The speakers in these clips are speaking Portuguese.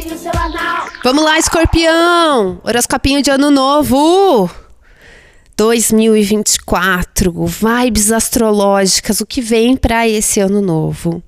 horoscopinho semanal. Vamos lá, escorpião! Horoscopinho de ano novo! 2024, vibes astrológicas, o que vem para esse ano novo?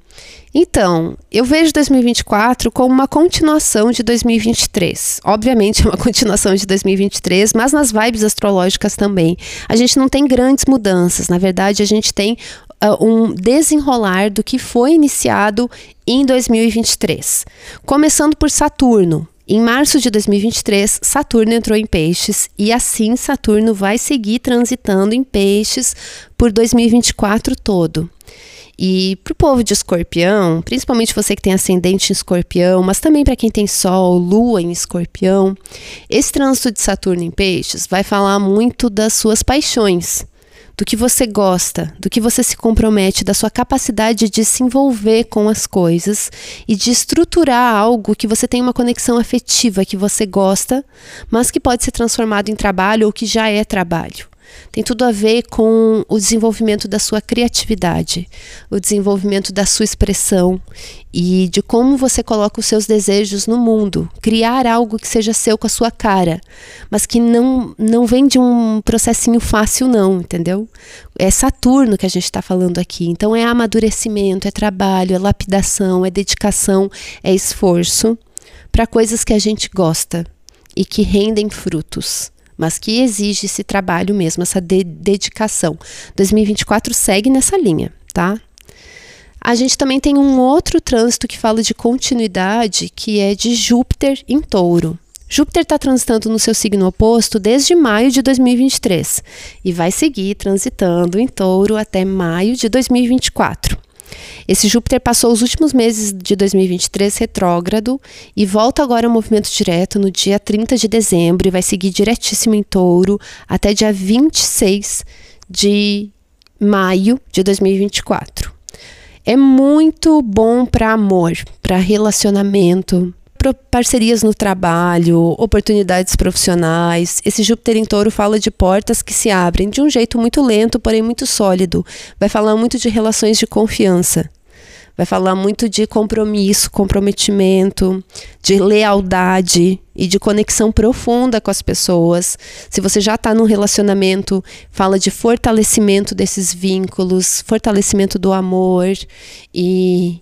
Então, eu vejo 2024 como uma continuação de 2023. Obviamente, é uma continuação de 2023, mas nas vibes astrológicas também. A gente não tem grandes mudanças, na verdade, a gente tem uh, um desenrolar do que foi iniciado em 2023. Começando por Saturno. Em março de 2023, Saturno entrou em Peixes e assim Saturno vai seguir transitando em Peixes por 2024 todo. E para o povo de escorpião, principalmente você que tem ascendente em escorpião, mas também para quem tem sol, lua em escorpião, esse trânsito de Saturno em peixes vai falar muito das suas paixões, do que você gosta, do que você se compromete, da sua capacidade de se envolver com as coisas e de estruturar algo que você tem uma conexão afetiva, que você gosta, mas que pode ser transformado em trabalho ou que já é trabalho tem tudo a ver com o desenvolvimento da sua criatividade, o desenvolvimento da sua expressão e de como você coloca os seus desejos no mundo. Criar algo que seja seu com a sua cara, mas que não, não vem de um processinho fácil, não, entendeu? É Saturno que a gente está falando aqui. Então é amadurecimento, é trabalho, é lapidação, é dedicação, é esforço para coisas que a gente gosta e que rendem frutos mas que exige esse trabalho mesmo, essa de dedicação. 2024 segue nessa linha, tá? A gente também tem um outro trânsito que fala de continuidade, que é de Júpiter em touro. Júpiter está transitando no seu signo oposto desde maio de 2023 e vai seguir transitando em touro até maio de 2024. Esse Júpiter passou os últimos meses de 2023 retrógrado e volta agora ao movimento direto no dia 30 de dezembro e vai seguir diretíssimo em touro até dia 26 de maio de 2024. É muito bom para amor, para relacionamento, parcerias no trabalho, oportunidades profissionais. Esse Júpiter em Touro fala de portas que se abrem de um jeito muito lento, porém muito sólido. Vai falar muito de relações de confiança. Vai falar muito de compromisso, comprometimento, de lealdade e de conexão profunda com as pessoas. Se você já está num relacionamento, fala de fortalecimento desses vínculos, fortalecimento do amor e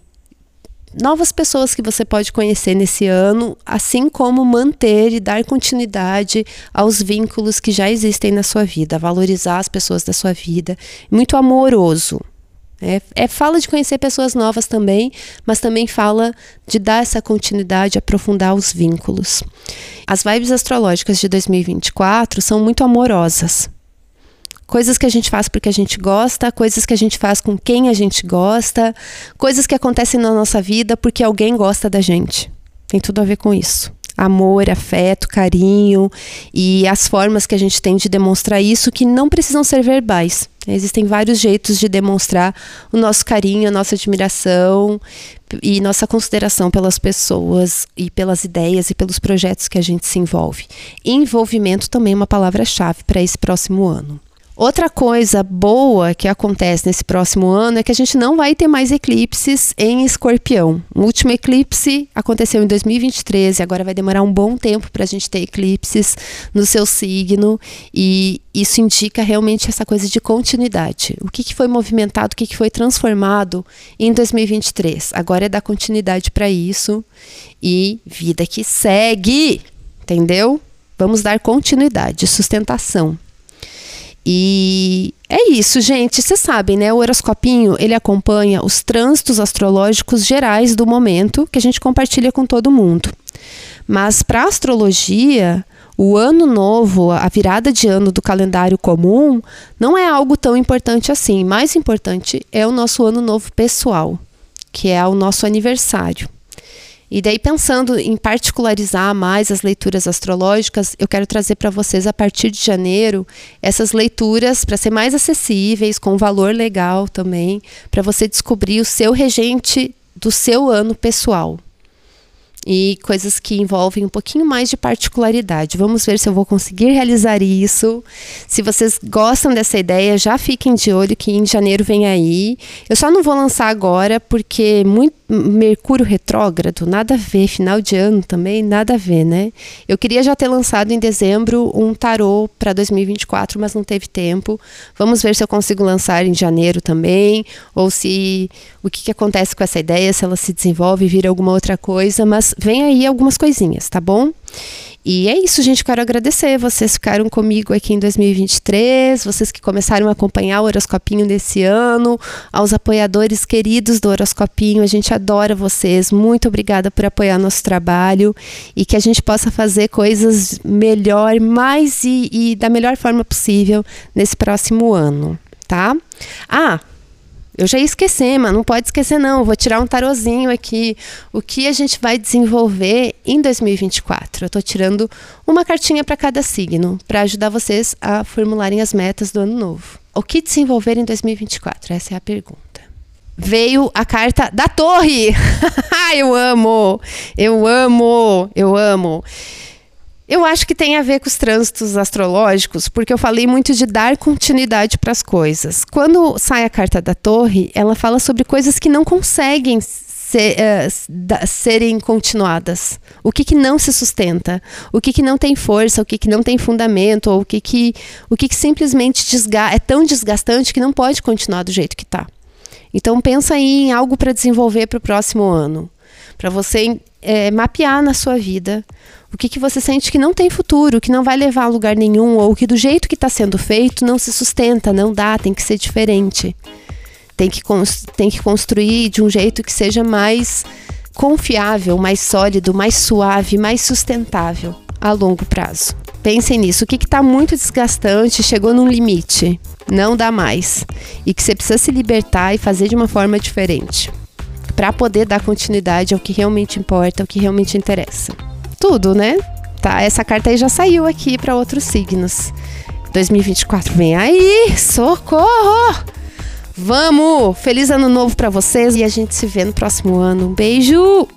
novas pessoas que você pode conhecer nesse ano, assim como manter e dar continuidade aos vínculos que já existem na sua vida, valorizar as pessoas da sua vida. Muito amoroso. É, é, fala de conhecer pessoas novas também, mas também fala de dar essa continuidade, aprofundar os vínculos. As vibes astrológicas de 2024 são muito amorosas. Coisas que a gente faz porque a gente gosta, coisas que a gente faz com quem a gente gosta, coisas que acontecem na nossa vida porque alguém gosta da gente. Tem tudo a ver com isso. Amor, afeto, carinho e as formas que a gente tem de demonstrar isso que não precisam ser verbais. Existem vários jeitos de demonstrar o nosso carinho, a nossa admiração e nossa consideração pelas pessoas e pelas ideias e pelos projetos que a gente se envolve. Envolvimento também é uma palavra-chave para esse próximo ano. Outra coisa boa que acontece nesse próximo ano é que a gente não vai ter mais eclipses em escorpião. O último eclipse aconteceu em 2023 e agora vai demorar um bom tempo para a gente ter eclipses no seu signo e isso indica realmente essa coisa de continuidade. O que, que foi movimentado, o que, que foi transformado em 2023. Agora é dar continuidade para isso e vida que segue, entendeu? Vamos dar continuidade, sustentação. E é isso, gente. Vocês sabem, né? O horoscopinho ele acompanha os trânsitos astrológicos gerais do momento que a gente compartilha com todo mundo. Mas para astrologia, o ano novo, a virada de ano do calendário comum, não é algo tão importante assim. Mais importante é o nosso ano novo pessoal, que é o nosso aniversário. E daí, pensando em particularizar mais as leituras astrológicas, eu quero trazer para vocês, a partir de janeiro, essas leituras para ser mais acessíveis, com valor legal também, para você descobrir o seu regente do seu ano pessoal e coisas que envolvem um pouquinho mais de particularidade. Vamos ver se eu vou conseguir realizar isso. Se vocês gostam dessa ideia, já fiquem de olho que em janeiro vem aí. Eu só não vou lançar agora porque muito, Mercúrio retrógrado, nada a ver, final de ano também, nada a ver, né? Eu queria já ter lançado em dezembro um tarô para 2024, mas não teve tempo. Vamos ver se eu consigo lançar em janeiro também, ou se o que, que acontece com essa ideia, se ela se desenvolve vira alguma outra coisa, mas vem aí algumas coisinhas, tá bom? E é isso, gente. Quero agradecer. Vocês ficaram comigo aqui em 2023, vocês que começaram a acompanhar o Horoscopinho desse ano, aos apoiadores queridos do Horoscopinho. A gente adora vocês. Muito obrigada por apoiar nosso trabalho e que a gente possa fazer coisas melhor, mais e, e da melhor forma possível nesse próximo ano, tá? Ah, eu já ia esquecer, mas não pode esquecer não. vou tirar um tarozinho aqui. O que a gente vai desenvolver em 2024? Eu estou tirando uma cartinha para cada signo, para ajudar vocês a formularem as metas do ano novo. O que desenvolver em 2024? Essa é a pergunta. Veio a carta da torre. eu amo! Eu amo! Eu amo! Eu acho que tem a ver com os trânsitos astrológicos, porque eu falei muito de dar continuidade para as coisas. Quando sai a carta da Torre, ela fala sobre coisas que não conseguem ser, uh, serem continuadas. O que, que não se sustenta, o que, que não tem força, o que, que não tem fundamento, ou o que, que, o que, que simplesmente é tão desgastante que não pode continuar do jeito que está. Então pensa em algo para desenvolver para o próximo ano, para você é, mapear na sua vida o que, que você sente que não tem futuro, que não vai levar a lugar nenhum, ou que do jeito que está sendo feito não se sustenta, não dá, tem que ser diferente. Tem que, tem que construir de um jeito que seja mais confiável, mais sólido, mais suave, mais sustentável a longo prazo. Pensem nisso. O que está muito desgastante chegou num limite, não dá mais. E que você precisa se libertar e fazer de uma forma diferente para poder dar continuidade ao que realmente importa, ao que realmente interessa tudo, né? Tá, essa carta aí já saiu aqui para outros signos. 2024 vem aí, socorro! Vamos! Feliz ano novo para vocês e a gente se vê no próximo ano. Um beijo!